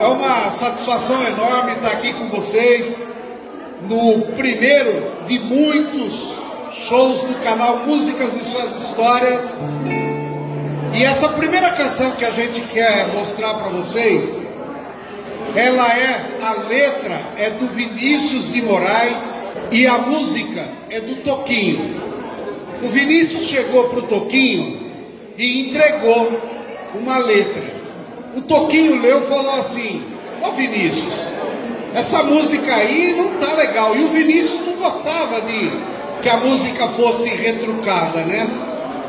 É uma satisfação enorme estar aqui com vocês no primeiro de muitos shows do canal Músicas e Suas Histórias. E essa primeira canção que a gente quer mostrar para vocês, ela é a letra é do Vinícius de Moraes e a música é do Toquinho. O Vinícius chegou pro Toquinho e entregou uma letra. O Toquinho leu e falou assim: Ô Vinícius, essa música aí não tá legal. E o Vinícius não gostava de que a música fosse retrucada, né?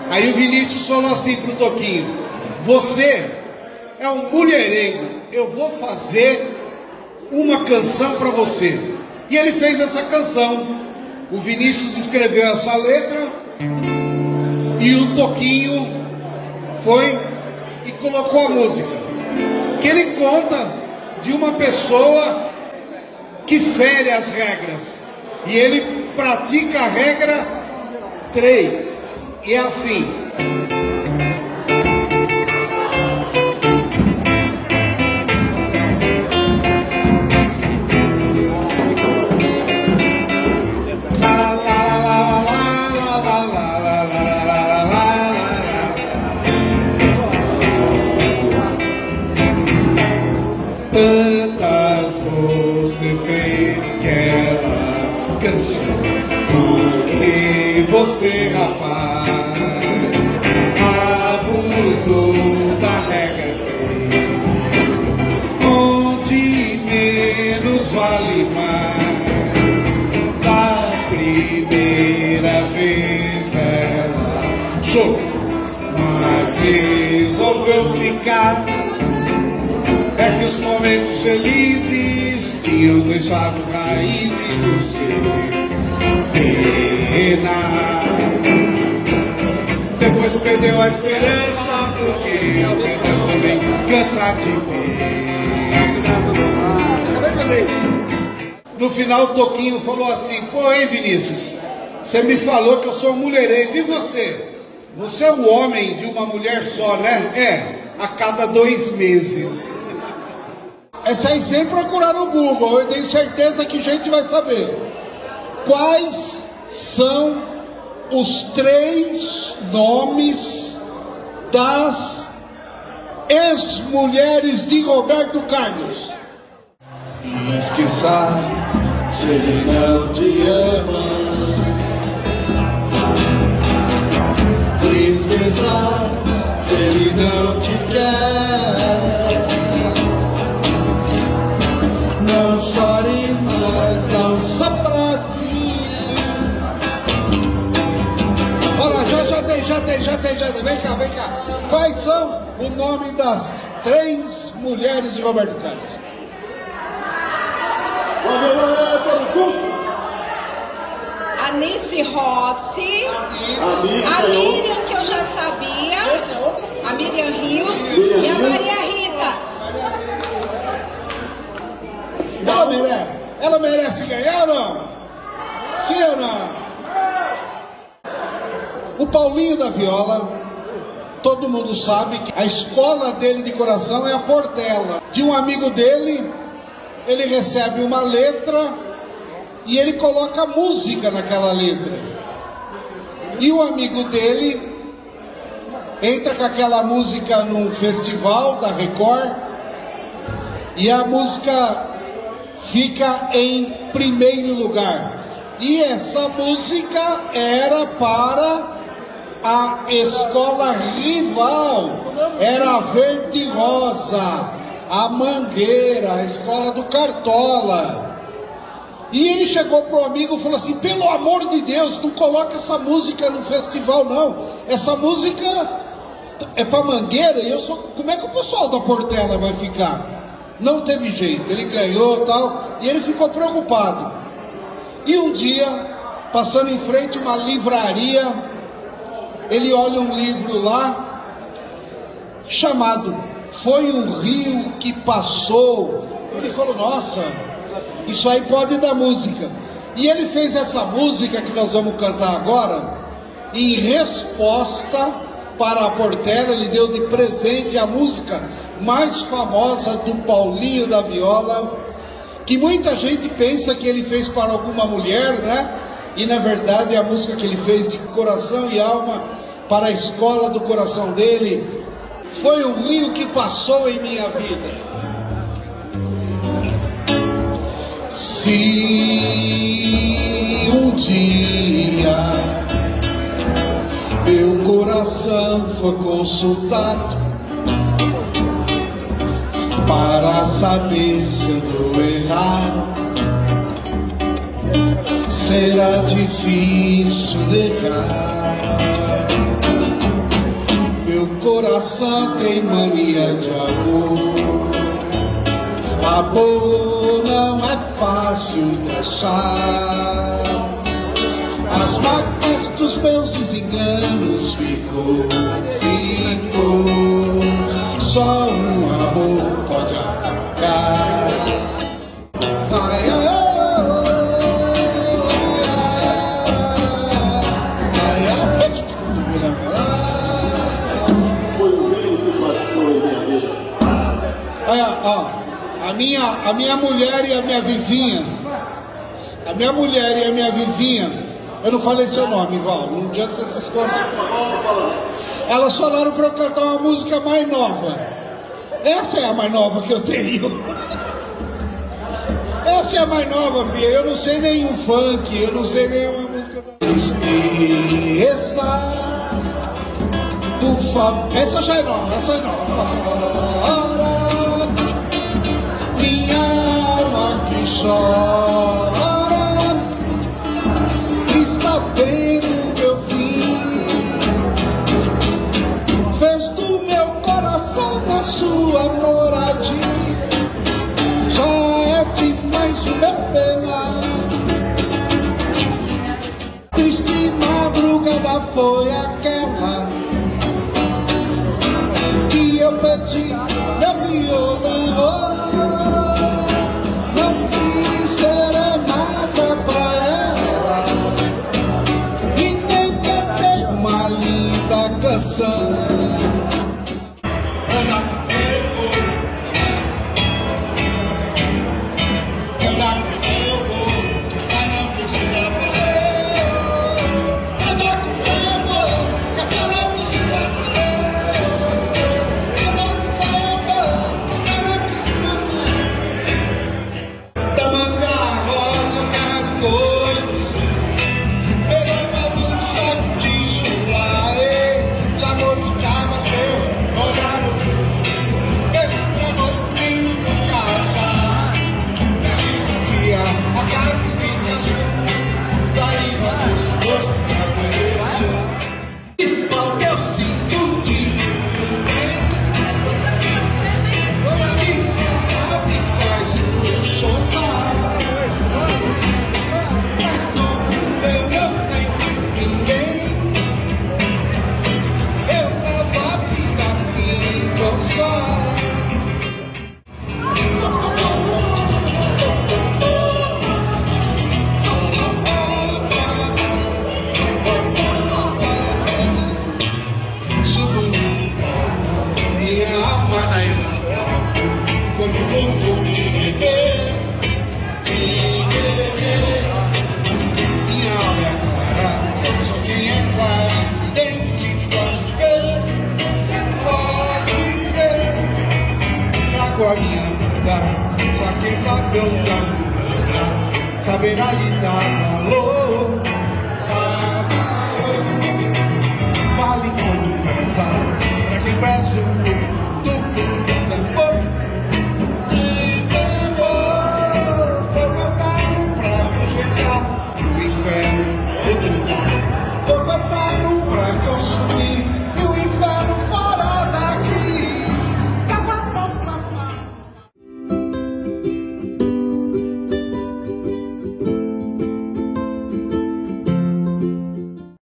Aí o Vinícius falou assim pro Toquinho: Você é um mulherengo, eu vou fazer uma canção para você. E ele fez essa canção. O Vinícius escreveu essa letra e o Toquinho foi e colocou a música que ele conta de uma pessoa que fere as regras. E ele pratica a regra 3. E é assim. Tantas você fez que ela cansou. Porque você, rapaz felizes tinham deixado raízes no seu pena. Depois perdeu a esperança porque alguém também cansa de ver. No final o Toquinho falou assim, pô, hein Vinícius, você me falou que eu sou mulherengo, e você? Você é o homem de uma mulher só, né? É, a cada dois meses. Essa aí sem procurar no Google, eu tenho certeza que gente vai saber. Quais são os três nomes das ex-mulheres de Roberto Carlos? Esqueça se ele não te ama. Esqueça se ele não te quer. Nome das três mulheres de Roberto Carlos? Anice Rossi, a Miriam, que eu já sabia, a Miriam Rios e a Maria Rita. Ela merece, ela merece ganhar ou não? Sim ou não? O Paulinho da Viola, todo mundo sabe que a escola dele de coração é a Portela. De um amigo dele, ele recebe uma letra e ele coloca música naquela letra. E o amigo dele entra com aquela música num festival da Record e a música fica em primeiro lugar. E essa música era para a escola rival, era a Verde Rosa, a Mangueira, a escola do Cartola. E ele chegou pro amigo e falou assim: pelo amor de Deus, não coloca essa música no festival, não. Essa música é para Mangueira e eu sou. Como é que o pessoal da Portela vai ficar? Não teve jeito, ele ganhou tal, e ele ficou preocupado. E um dia, passando em frente uma livraria, ele olha um livro lá chamado Foi um Rio que Passou. Ele falou: Nossa, isso aí pode dar música. E ele fez essa música que nós vamos cantar agora em resposta para a Portela, ele deu de presente a música mais famosa do Paulinho da Viola, que muita gente pensa que ele fez para alguma mulher, né? E na verdade é a música que ele fez de coração e alma para a escola do coração dele. Foi um rio que passou em minha vida. Se um dia meu coração for consultado para saber se eu errado, será difícil negar. Meu coração tem mania de amor. Amor não é fácil deixar. As marcas dos meus desenganos ficou, ficou. Só um amor pode apagar. Minha, a minha mulher e a minha vizinha, a minha mulher e a minha vizinha, eu não falei seu nome, Val, não adianta você se esconder. Elas falaram para eu cantar uma música mais nova. Essa é a mais nova que eu tenho. Essa é a mais nova, filha. Eu não sei nenhum funk, eu não sei nenhuma música da tristeza. Por favor. Essa já é nova, essa é nova. Alma nunca saberá lhe dar valor. Vale quanto pesa, pra quem pesa um pouco, tudo pouco. Inferno